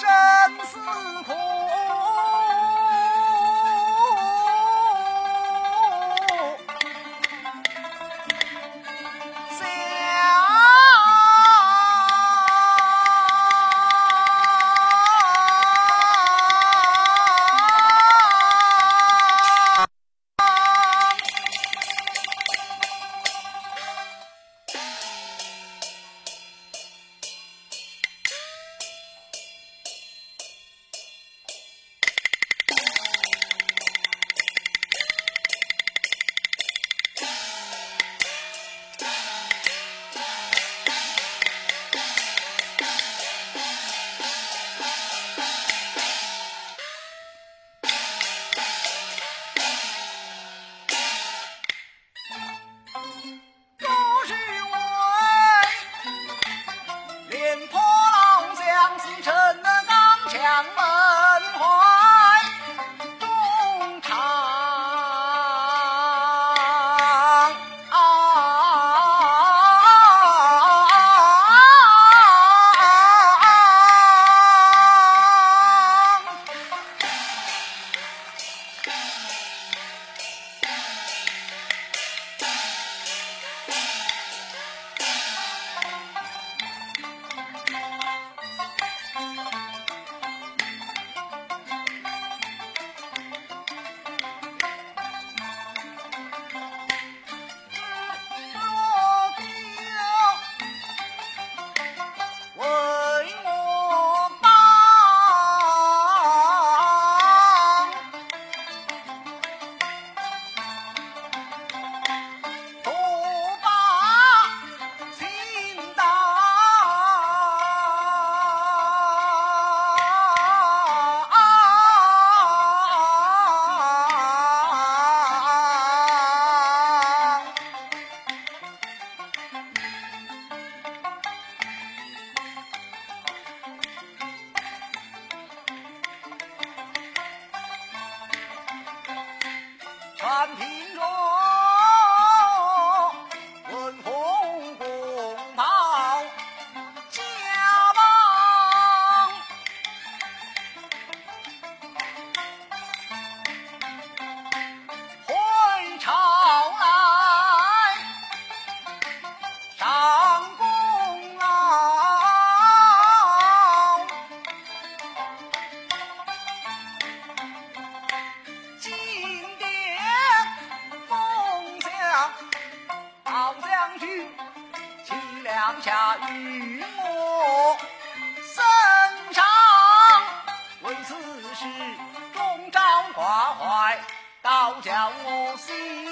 生死苦。全凭将军，请两下与我升上，为此事终朝挂怀，倒叫我心